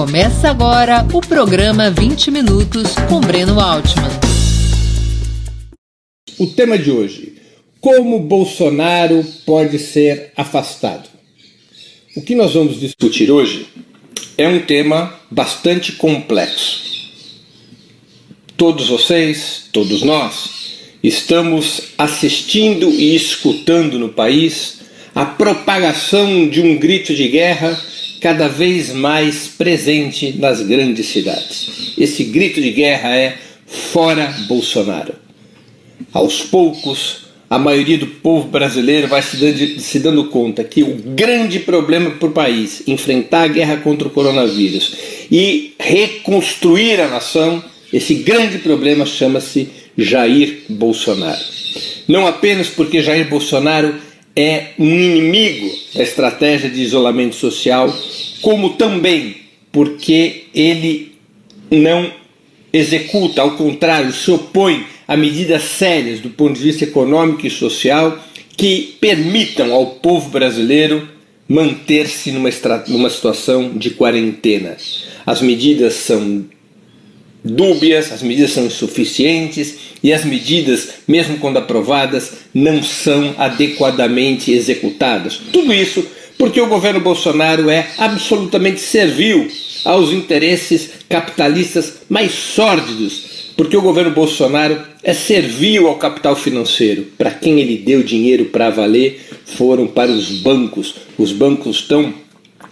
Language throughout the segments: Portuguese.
Começa agora o programa 20 Minutos com Breno Altman. O tema de hoje: Como Bolsonaro pode ser afastado? O que nós vamos discutir hoje é um tema bastante complexo. Todos vocês, todos nós, estamos assistindo e escutando no país a propagação de um grito de guerra cada vez mais presente nas grandes cidades. Esse grito de guerra é fora Bolsonaro. Aos poucos, a maioria do povo brasileiro vai se dando, se dando conta que o grande problema para o país, enfrentar a guerra contra o coronavírus e reconstruir a nação, esse grande problema chama-se Jair Bolsonaro. Não apenas porque Jair Bolsonaro é um inimigo da estratégia de isolamento social, como também porque ele não executa, ao contrário, se opõe a medidas sérias do ponto de vista econômico e social que permitam ao povo brasileiro manter-se numa, numa situação de quarentena. As medidas são dúbias, as medidas são insuficientes e as medidas, mesmo quando aprovadas, não são adequadamente executadas. Tudo isso porque o governo Bolsonaro é absolutamente servil aos interesses capitalistas mais sórdidos, porque o governo Bolsonaro é servil ao capital financeiro. Para quem ele deu dinheiro para valer foram para os bancos. Os bancos estão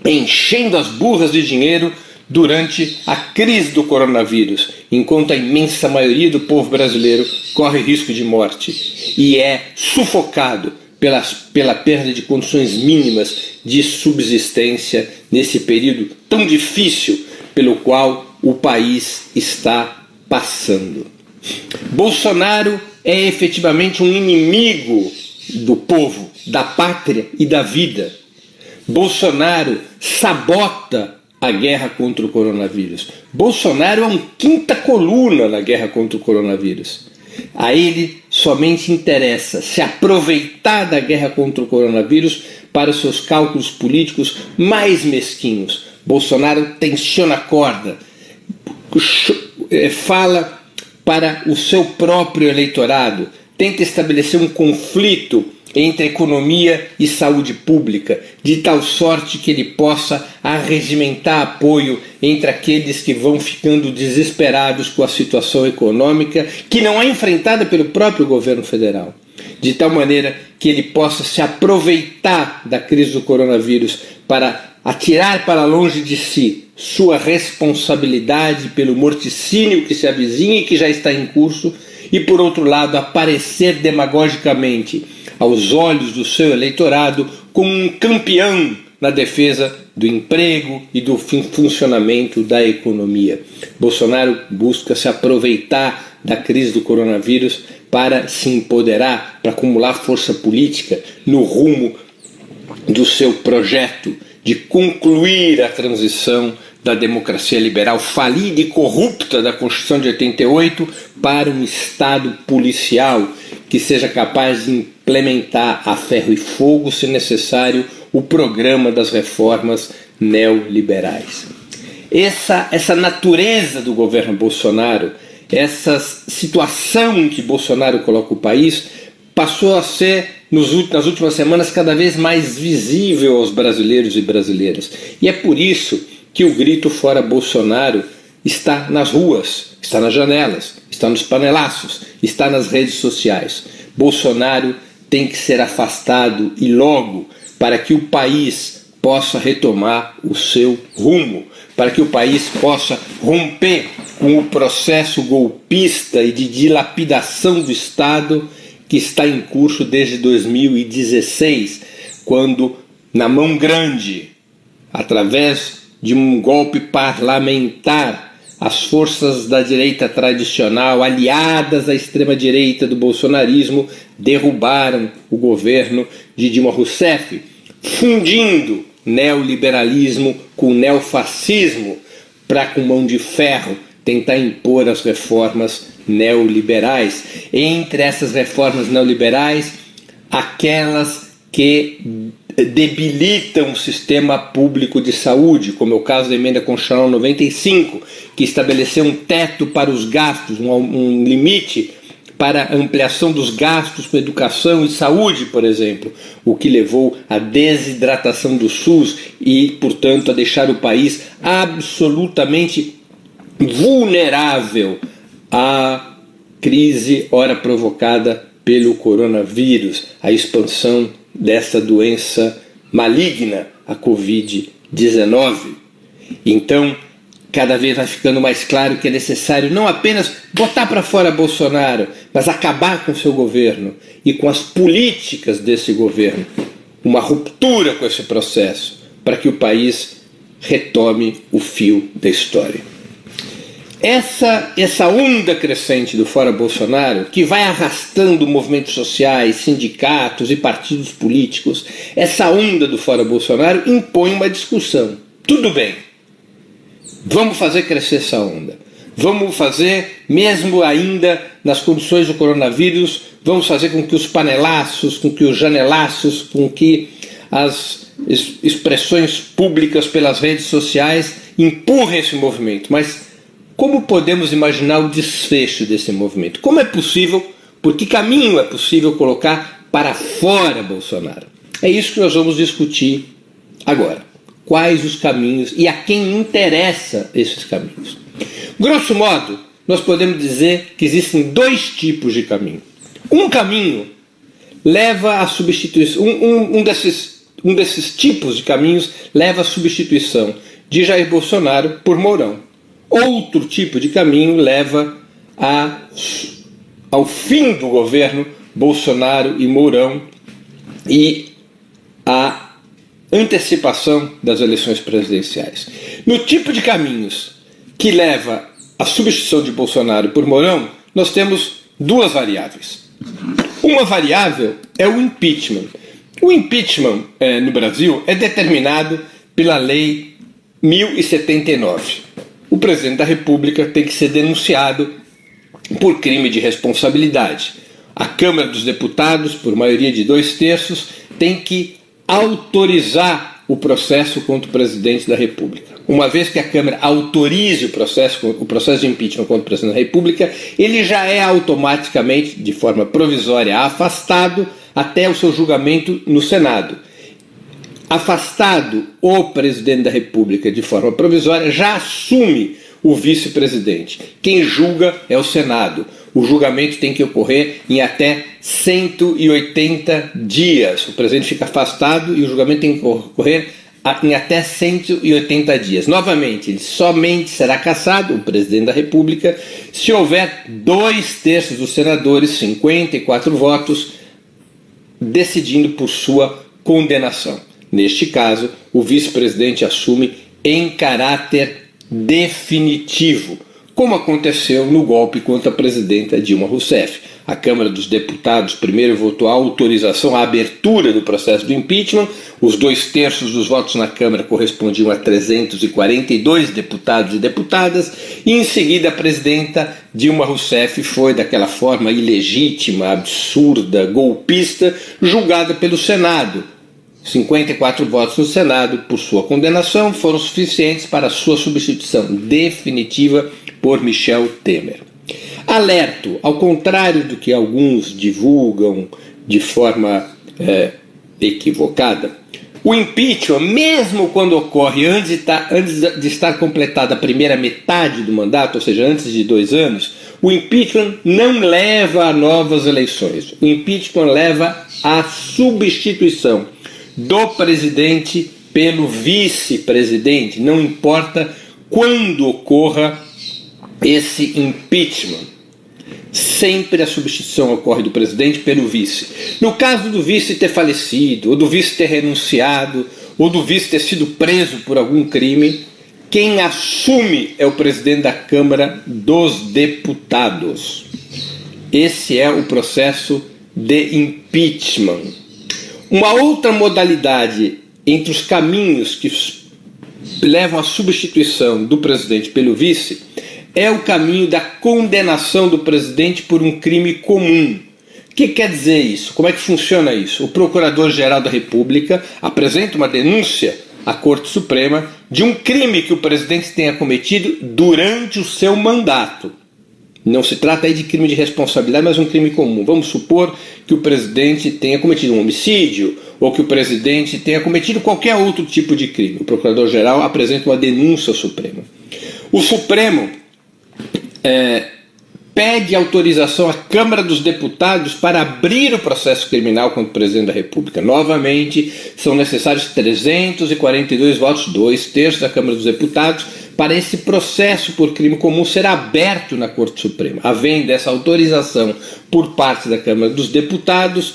enchendo as burras de dinheiro durante a crise do coronavírus, enquanto a imensa maioria do povo brasileiro corre risco de morte e é sufocado pelas, pela perda de condições mínimas de subsistência nesse período tão difícil pelo qual o país está passando. Bolsonaro é efetivamente um inimigo do povo, da pátria e da vida. Bolsonaro sabota a guerra contra o coronavírus. Bolsonaro é um quinta coluna na guerra contra o coronavírus. A ele somente interessa se aproveitar da guerra contra o coronavírus para seus cálculos políticos mais mesquinhos. Bolsonaro tensiona a corda, eh, fala para o seu próprio eleitorado, tenta estabelecer um conflito entre economia e saúde pública, de tal sorte que ele possa arregimentar apoio entre aqueles que vão ficando desesperados com a situação econômica, que não é enfrentada pelo próprio governo federal, de tal maneira que ele possa se aproveitar da crise do coronavírus para atirar para longe de si sua responsabilidade pelo morticínio que se avizinha e que já está em curso, e por outro lado aparecer demagogicamente aos olhos do seu eleitorado como um campeão na defesa do emprego e do funcionamento da economia. Bolsonaro busca se aproveitar da crise do coronavírus para se empoderar, para acumular força política no rumo do seu projeto de concluir a transição da democracia liberal falida e corrupta da Constituição de 88 para um Estado policial que seja capaz de implementar a ferro e fogo, se necessário, o programa das reformas neoliberais. Essa, essa natureza do governo Bolsonaro, essa situação em que Bolsonaro coloca o país, passou a ser, nos, nas últimas semanas, cada vez mais visível aos brasileiros e brasileiras. E é por isso que o grito fora Bolsonaro está nas ruas, está nas janelas, está nos panelaços, está nas redes sociais. Bolsonaro tem que ser afastado e logo para que o país possa retomar o seu rumo, para que o país possa romper com o processo golpista e de dilapidação do Estado que está em curso desde 2016, quando, na mão grande, através de um golpe parlamentar, as forças da direita tradicional, aliadas à extrema-direita do bolsonarismo, derrubaram o governo de Dilma Rousseff, fundindo neoliberalismo com neofascismo para, com mão de ferro, tentar impor as reformas neoliberais. Entre essas reformas neoliberais, aquelas que debilitam o sistema público de saúde, como é o caso da emenda constitucional 95, que estabeleceu um teto para os gastos, um, um limite para ampliação dos gastos com educação e saúde, por exemplo, o que levou à desidratação do SUS e, portanto, a deixar o país absolutamente vulnerável à crise, ora provocada pelo coronavírus, a expansão dessa doença maligna, a Covid-19. Então, cada vez vai ficando mais claro que é necessário não apenas botar para fora Bolsonaro, mas acabar com seu governo e com as políticas desse governo. Uma ruptura com esse processo para que o país retome o fio da história. Essa, essa onda crescente do Fora Bolsonaro, que vai arrastando movimentos sociais, sindicatos e partidos políticos, essa onda do Fora Bolsonaro impõe uma discussão. Tudo bem, vamos fazer crescer essa onda. Vamos fazer, mesmo ainda nas condições do coronavírus, vamos fazer com que os panelaços, com que os janelaços, com que as expressões públicas pelas redes sociais empurrem esse movimento. Mas como podemos imaginar o desfecho desse movimento? Como é possível, por que caminho é possível colocar para fora Bolsonaro? É isso que nós vamos discutir agora. Quais os caminhos e a quem interessa esses caminhos? Grosso modo, nós podemos dizer que existem dois tipos de caminho. Um caminho leva à substituição, um, um, um, desses, um desses tipos de caminhos leva à substituição de Jair Bolsonaro por Mourão. Outro tipo de caminho leva a, ao fim do governo Bolsonaro e Mourão e a antecipação das eleições presidenciais. No tipo de caminhos que leva à substituição de Bolsonaro por Mourão, nós temos duas variáveis. Uma variável é o impeachment. O impeachment eh, no Brasil é determinado pela Lei 1079 o presidente da República tem que ser denunciado por crime de responsabilidade. A Câmara dos Deputados, por maioria de dois terços, tem que autorizar o processo contra o presidente da República. Uma vez que a Câmara autorize o processo, o processo de impeachment contra o presidente da República, ele já é automaticamente, de forma provisória, afastado até o seu julgamento no Senado afastado o presidente da República de forma provisória, já assume o vice-presidente. Quem julga é o Senado. O julgamento tem que ocorrer em até 180 dias. O presidente fica afastado e o julgamento tem que ocorrer em até 180 dias. Novamente, ele somente será cassado, o presidente da República, se houver dois terços dos senadores, 54 votos, decidindo por sua condenação. Neste caso, o vice-presidente assume em caráter definitivo, como aconteceu no golpe contra a presidenta Dilma Rousseff. A Câmara dos Deputados primeiro votou a autorização à abertura do processo do impeachment. Os dois terços dos votos na Câmara correspondiam a 342 deputados e deputadas. E em seguida, a presidenta Dilma Rousseff foi, daquela forma ilegítima, absurda, golpista, julgada pelo Senado 54 votos no Senado por sua condenação foram suficientes para sua substituição definitiva por Michel Temer. Alerto, ao contrário do que alguns divulgam de forma é, equivocada, o impeachment, mesmo quando ocorre antes de, estar, antes de estar completada a primeira metade do mandato, ou seja, antes de dois anos, o impeachment não leva a novas eleições. O impeachment leva à substituição do presidente pelo vice-presidente, não importa quando ocorra esse impeachment. Sempre a substituição ocorre do presidente pelo vice. No caso do vice ter falecido, ou do vice ter renunciado, ou do vice ter sido preso por algum crime, quem assume é o presidente da Câmara dos Deputados. Esse é o processo de impeachment. Uma outra modalidade entre os caminhos que levam à substituição do presidente pelo vice é o caminho da condenação do presidente por um crime comum, que quer dizer isso? Como é que funciona isso? O Procurador-Geral da República apresenta uma denúncia à Corte Suprema de um crime que o presidente tenha cometido durante o seu mandato. Não se trata aí de crime de responsabilidade, mas um crime comum. Vamos supor que o presidente tenha cometido um homicídio ou que o presidente tenha cometido qualquer outro tipo de crime. O procurador-geral apresenta uma denúncia ao Supremo. O Supremo é, pede autorização à Câmara dos Deputados para abrir o processo criminal contra o presidente da República. Novamente, são necessários 342 votos, dois terços da Câmara dos Deputados, para esse processo por crime comum ser aberto na Corte Suprema. Havendo essa autorização por parte da Câmara dos Deputados,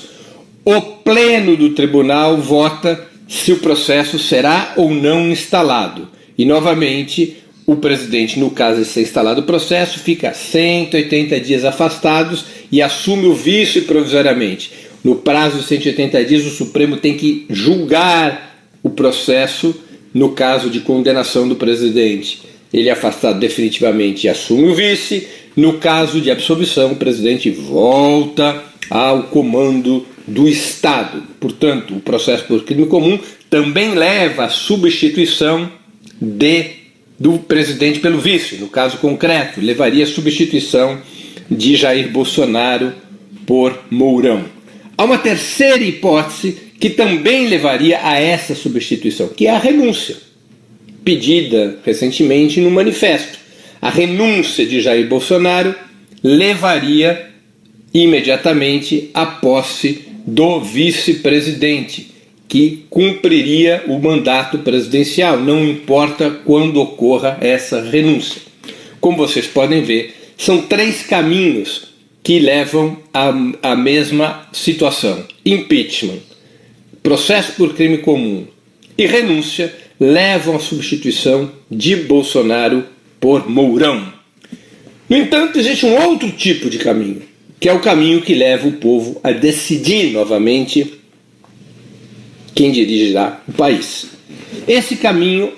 o Pleno do Tribunal vota se o processo será ou não instalado. E, novamente, o presidente, no caso de ser instalado o processo, fica 180 dias afastados e assume o vício provisoriamente. No prazo de 180 dias, o Supremo tem que julgar o processo no caso de condenação do presidente. Ele é afastado definitivamente e assume o vice. No caso de absolvição, o presidente volta ao comando do Estado. Portanto, o processo por crime comum também leva à substituição de do presidente pelo vice, no caso concreto, levaria à substituição de Jair Bolsonaro por Mourão. Há uma terceira hipótese que também levaria a essa substituição, que é a renúncia, pedida recentemente no manifesto. A renúncia de Jair Bolsonaro levaria imediatamente à posse do vice-presidente, que cumpriria o mandato presidencial, não importa quando ocorra essa renúncia. Como vocês podem ver, são três caminhos que levam à, mesma situação: impeachment, processo por crime comum e renúncia levam à substituição de Bolsonaro por Mourão. No entanto, existe um outro tipo de caminho, que é o caminho que leva o povo a decidir novamente quem dirigirá o país. Esse caminho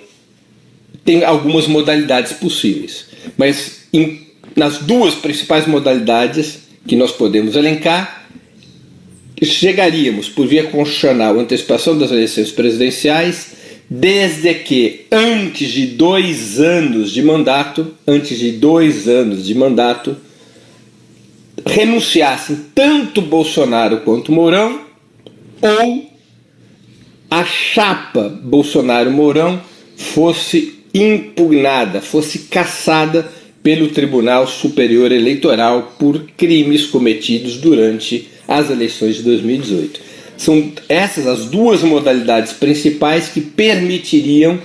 tem algumas modalidades possíveis, mas em, nas duas principais modalidades que nós podemos elencar, chegaríamos por via constitucional antecipação das eleições presidenciais, desde que antes de dois anos de mandato, antes de dois anos de mandato, renunciassem tanto Bolsonaro quanto Mourão, ou a chapa Bolsonaro-Mourão fosse impugnada, fosse caçada pelo Tribunal Superior Eleitoral por crimes cometidos durante as eleições de 2018. São essas as duas modalidades principais que permitiriam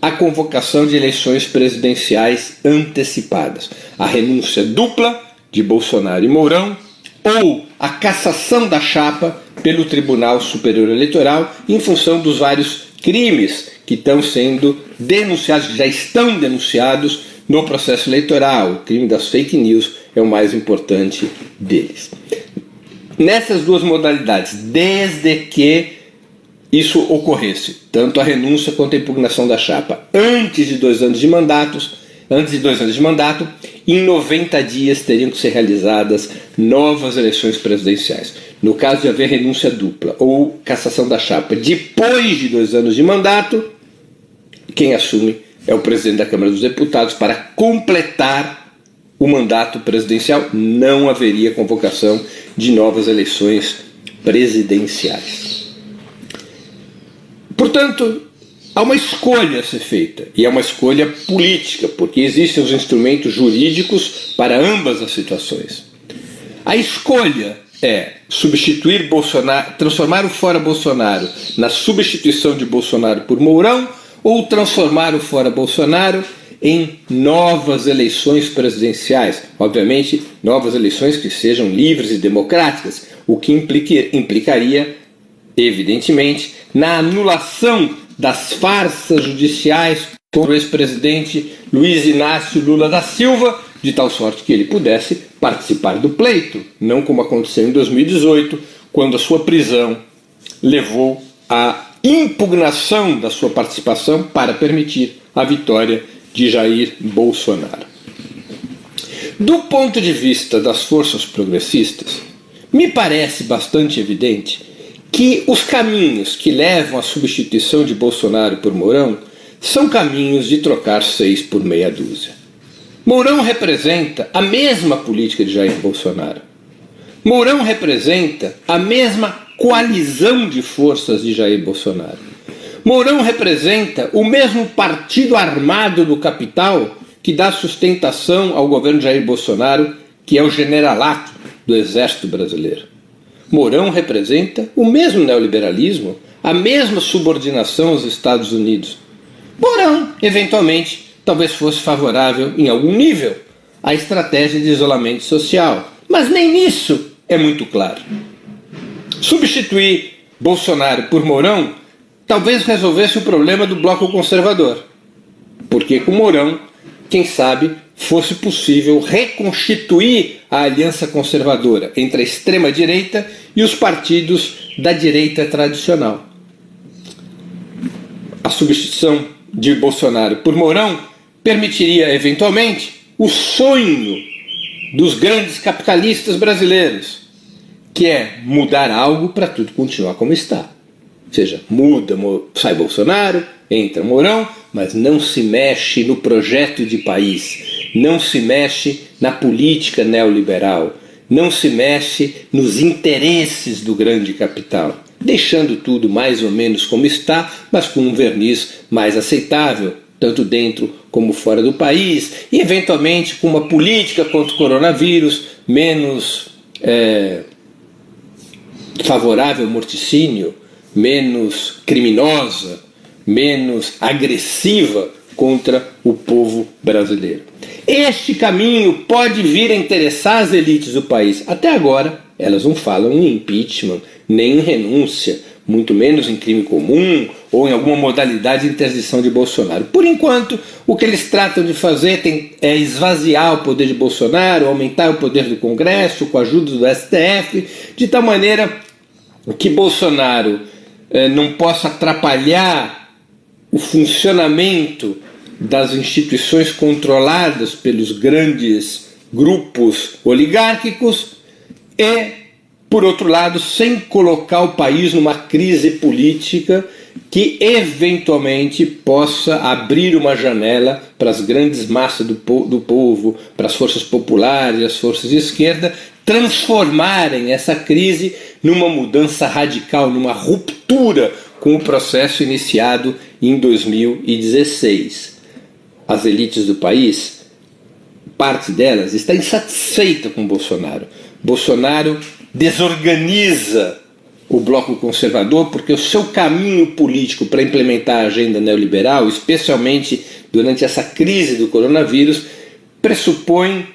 a convocação de eleições presidenciais antecipadas. A renúncia dupla de Bolsonaro e Mourão ou a cassação da chapa pelo Tribunal Superior Eleitoral em função dos vários crimes que estão sendo denunciados, que já estão denunciados no processo eleitoral. O crime das fake news é o mais importante deles. Nessas duas modalidades, desde que isso ocorresse, tanto a renúncia quanto a impugnação da chapa, antes de dois anos de mandatos, antes de dois anos de mandato, em 90 dias teriam que ser realizadas novas eleições presidenciais. No caso de haver renúncia dupla ou cassação da chapa depois de dois anos de mandato, quem assume é o presidente da Câmara dos Deputados para completar o mandato presidencial. Não haveria convocação de novas eleições presidenciais. Portanto, há uma escolha a ser feita, e é uma escolha política, porque existem os instrumentos jurídicos para ambas as situações. A escolha é substituir Bolsonaro, transformar o fora Bolsonaro na substituição de Bolsonaro por Mourão ou transformar o fora Bolsonaro em novas eleições presidenciais, obviamente novas eleições que sejam livres e democráticas, o que implicaria, evidentemente, na anulação das farsas judiciais contra o ex-presidente Luiz Inácio Lula da Silva, de tal sorte que ele pudesse participar do pleito, não como aconteceu em 2018, quando a sua prisão levou à impugnação da sua participação para permitir a vitória de Jair Bolsonaro. Do ponto de vista das forças progressistas, Me parece bastante evidente que os caminhos que levam à substituição de Bolsonaro por Mourão são caminhos de trocar seis por meia dúzia. Mourão representa a mesma política de Jair Bolsonaro. Mourão representa a mesma coalizão de forças de Jair Bolsonaro. Mourão representa o mesmo partido armado do capital que dá sustentação ao governo Jair Bolsonaro, que é o generalato do Exército Brasileiro. Mourão representa o mesmo neoliberalismo, a mesma subordinação aos Estados Unidos. Mourão, eventualmente, talvez fosse favorável em algum nível à estratégia de isolamento social, mas nem nisso é muito claro. Substituir Bolsonaro por Mourão talvez resolvesse o problema do bloco conservador, porque com Mourão, quem sabe, fosse possível reconstituir a aliança conservadora entre a extrema-direita e os partidos da direita tradicional. A substituição de Bolsonaro por Mourão permitiria, eventualmente, o sonho dos grandes capitalistas brasileiros, que é mudar algo para tudo continuar como está. Ou seja, muda, sai Bolsonaro, entra Mourão, mas não se mexe no projeto de país, não se mexe na política neoliberal, não se mexe nos interesses do grande capital, deixando tudo mais ou menos como está, mas com um verniz mais aceitável, tanto dentro como fora do país, e eventualmente com uma política contra o coronavírus menos é, favorável ao morticínio, menos criminosa, menos agressiva contra o povo brasileiro. Este caminho pode vir a interessar as elites do país. Até agora, elas não falam em impeachment, nem em renúncia, muito menos em crime comum ou em alguma modalidade de interdição de Bolsonaro. Por enquanto, o que eles tratam de fazer tem, é esvaziar o poder de Bolsonaro, aumentar o poder do Congresso com a ajuda do STF, de tal maneira que Bolsonaro não possa atrapalhar o funcionamento das instituições controladas pelos grandes grupos oligárquicos e, por outro lado, sem colocar o país numa crise política que eventualmente possa abrir uma janela para as grandes massas do, po do povo, para as forças populares, as forças de esquerda, transformarem essa crise numa mudança radical, numa ruptura com o processo iniciado em 2016. As elites do país, parte delas, está insatisfeita com Bolsonaro. Bolsonaro desorganiza o bloco conservador porque o seu caminho político para implementar a agenda neoliberal, especialmente durante essa crise do coronavírus, pressupõe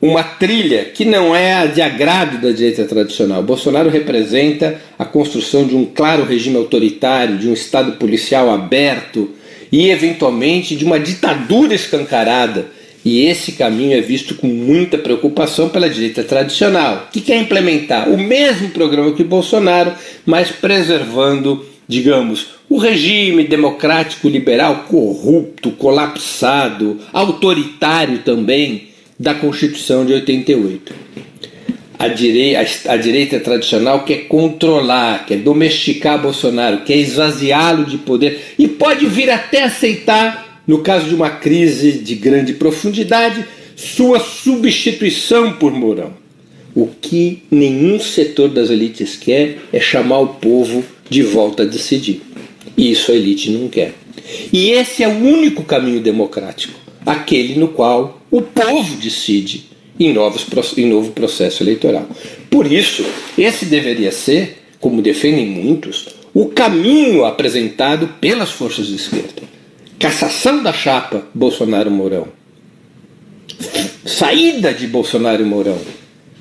uma trilha que não é a de agrado da direita tradicional. Bolsonaro representa a construção de um claro regime autoritário, de um Estado policial aberto e, eventualmente, de uma ditadura escancarada. E esse caminho é visto com muita preocupação pela direita tradicional, que quer implementar o mesmo programa que Bolsonaro, mas preservando, digamos, o regime democrático liberal corrupto, colapsado, autoritário também da Constituição de 88. A direita, a direita tradicional quer controlar, quer domesticar Bolsonaro, quer esvaziá-lo de poder e pode vir até aceitar, no caso de uma crise de grande profundidade, sua substituição por Mourão. O que nenhum setor das elites quer é chamar o povo de volta a decidir. E isso a elite não quer. E esse é o único caminho democrático aquele no qual o povo decide em, novos, em novo processo eleitoral. Por isso, esse deveria ser, como defendem muitos, o caminho apresentado pelas forças de esquerda. Cassação da chapa Bolsonaro-Mourão. Saída de Bolsonaro e Mourão.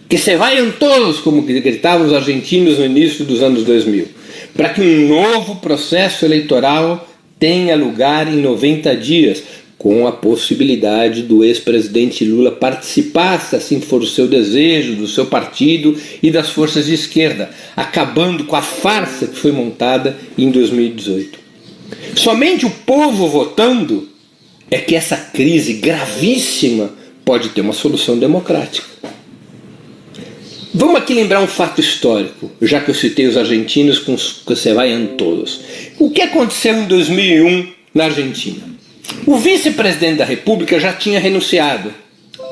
Que se vaiam todos, como gritavam os argentinos no início dos anos 2000. Para que um novo processo eleitoral tenha lugar em 90 dias, com a possibilidade do ex-presidente Lula participar, se assim for o seu desejo, do seu partido e das forças de esquerda, acabando com a farsa que foi montada em 2018. Somente o povo votando é que essa crise gravíssima pode ter uma solução democrática. Vamos aqui lembrar um fato histórico, já que eu citei os argentinos com os que você vai todos. O que aconteceu em 2001 na Argentina? O vice-presidente da República já tinha renunciado.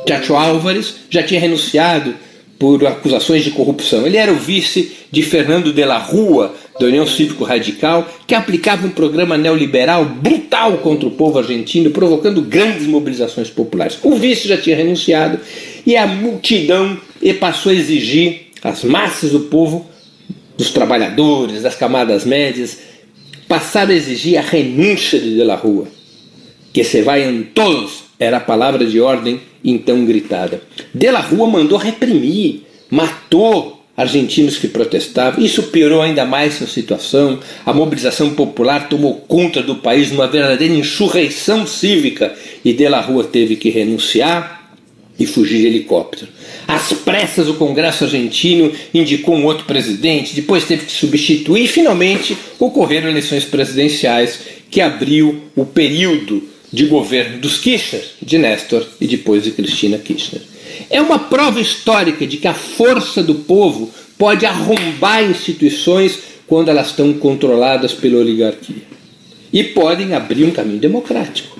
Chacho Álvares já tinha renunciado por acusações de corrupção. Ele era o vice de Fernando de la Rua, da União Cívico Radical, que aplicava um programa neoliberal brutal contra o povo argentino, provocando grandes mobilizações populares. O vice já tinha renunciado e a multidão passou a exigir, as massas do povo, dos trabalhadores, das camadas médias, passaram a exigir a renúncia de De la Rua. Que se vaiam todos, era a palavra de ordem então gritada. De la Rua mandou reprimir, matou argentinos que protestavam. Isso piorou ainda mais a situação. A mobilização popular tomou conta do país numa verdadeira insurreição cívica e De la Rua teve que renunciar e fugir de helicóptero. Às pressas, o Congresso argentino indicou um outro presidente, depois teve que substituir e finalmente ocorreram eleições presidenciais que abriu o período de governo dos Kirchner, de Néstor e depois de Cristina Kirchner. É uma prova histórica de que a força do povo pode arrombar instituições quando elas estão controladas pela oligarquia e podem abrir um caminho democrático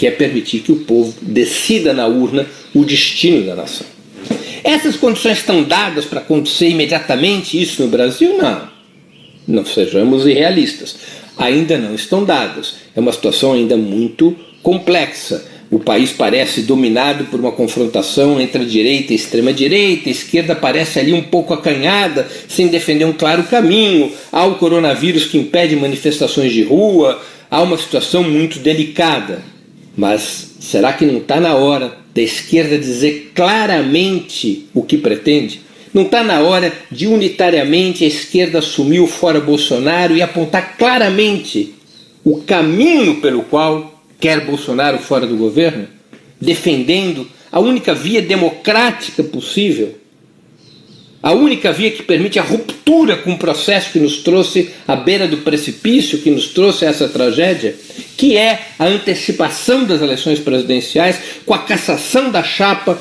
que é permitir que o povo decida na urna o destino da nação. Essas condições estão dadas para acontecer imediatamente isso no Brasil? Não. Não sejamos irrealistas. Ainda não estão dadas. É uma situação ainda muito complexa. O país parece dominado por uma confrontação entre a direita e a extrema-direita, a esquerda parece ali um pouco acanhada, sem defender um claro caminho. Há o coronavírus que impede manifestações de rua, há uma situação muito delicada. Mas será que não está na hora da esquerda dizer claramente o que pretende? Não está na hora de unitariamente a esquerda assumir o fora Bolsonaro e apontar claramente o caminho pelo qual quer Bolsonaro fora do governo? Defendendo a única via democrática possível a única via que permite a ruptura com o processo que nos trouxe à beira do precipício, que nos trouxe essa tragédia, que é a antecipação das eleições presidenciais com a cassação da chapa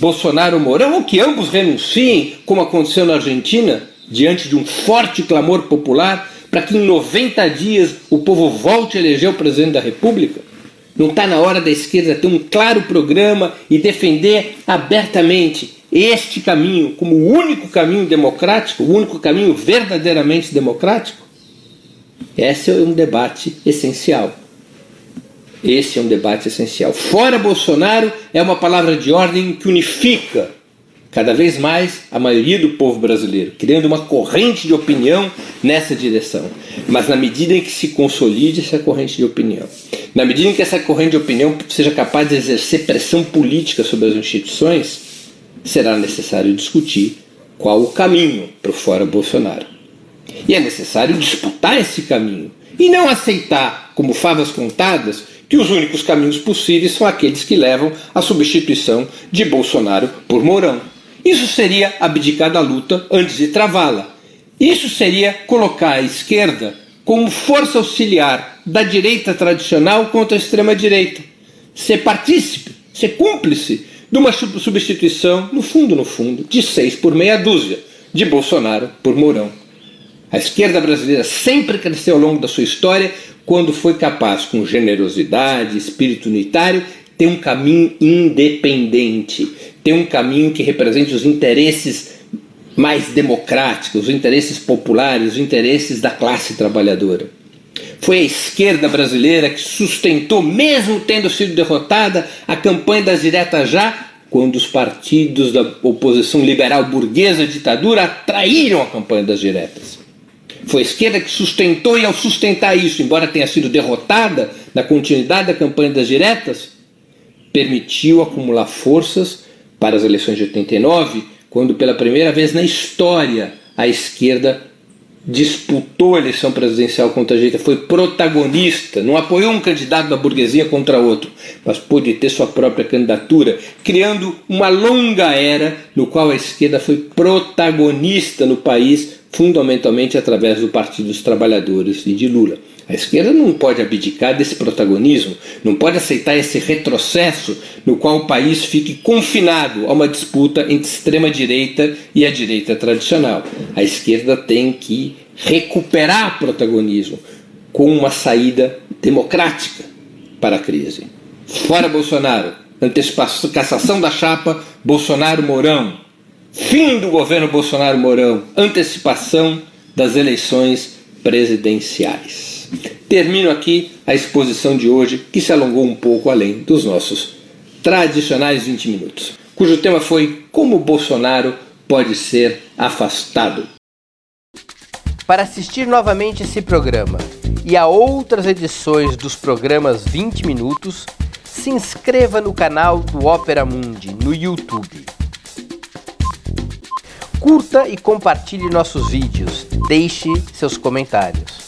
Bolsonaro-Mourão, ou que ambos renunciem, como aconteceu na Argentina, diante de um forte clamor popular, para que em 90 dias o povo volte a eleger o presidente da República? Não está na hora da esquerda ter um claro programa e defender abertamente este caminho como o único caminho democrático, o único caminho verdadeiramente democrático? Esse é um debate essencial. Esse é um debate essencial. Fora Bolsonaro é uma palavra de ordem que unifica cada vez mais a maioria do povo brasileiro, criando uma corrente de opinião nessa direção. Mas na medida em que se consolide essa corrente de opinião, na medida em que essa corrente de opinião seja capaz de exercer pressão política sobre as instituições, será necessário discutir qual o caminho para o fora Bolsonaro. E é necessário disputar esse caminho e não aceitar, como favas contadas, que os únicos caminhos possíveis são aqueles que levam à substituição de Bolsonaro por Mourão. Isso seria abdicar da luta antes de travá-la. Isso seria colocar a esquerda como força auxiliar da direita tradicional contra a extrema-direita. Ser partícipe, ser cúmplice de uma substituição, no fundo, no fundo, de seis por meia dúzia, de Bolsonaro por Mourão. A esquerda brasileira sempre cresceu ao longo da sua história quando foi capaz, com generosidade, espírito unitário, ter um caminho independente, ter um caminho que represente os interesses mais democráticos, os interesses populares, os interesses da classe trabalhadora. Foi a esquerda brasileira que sustentou, mesmo tendo sido derrotada, a campanha das diretas já, quando os partidos da oposição liberal burguesa ditadura atraíram a campanha das diretas. Foi a esquerda que sustentou, e ao sustentar isso, embora tenha sido derrotada na continuidade da campanha das diretas, permitiu acumular forças para as eleições de 89, quando pela primeira vez na história a esquerda disputou a eleição presidencial contra a direita, foi protagonista, não apoiou um candidato da burguesia contra outro, mas pôde ter sua própria candidatura, criando uma longa era no qual a esquerda foi protagonista no país, fundamentalmente através do Partido dos Trabalhadores e de Lula. A esquerda não pode abdicar desse protagonismo, não pode aceitar esse retrocesso no qual o país fique confinado a uma disputa entre extrema-direita e a direita tradicional. A esquerda tem que recuperar protagonismo com uma saída democrática para a crise. Fora Bolsonaro, antecipação, cassação da chapa Bolsonaro-Mourão, fim do governo Bolsonaro-Mourão, antecipação das eleições presidenciais. Termino aqui a exposição de hoje, que se alongou um pouco além dos nossos tradicionais 20 minutos, cujo tema foi Como Bolsonaro pode ser afastado. Para assistir novamente esse programa e a outras edições dos programas 20 Minutos, se inscreva no canal do Opera Mundi no YouTube. Curta e compartilhe nossos vídeos, deixe seus comentários.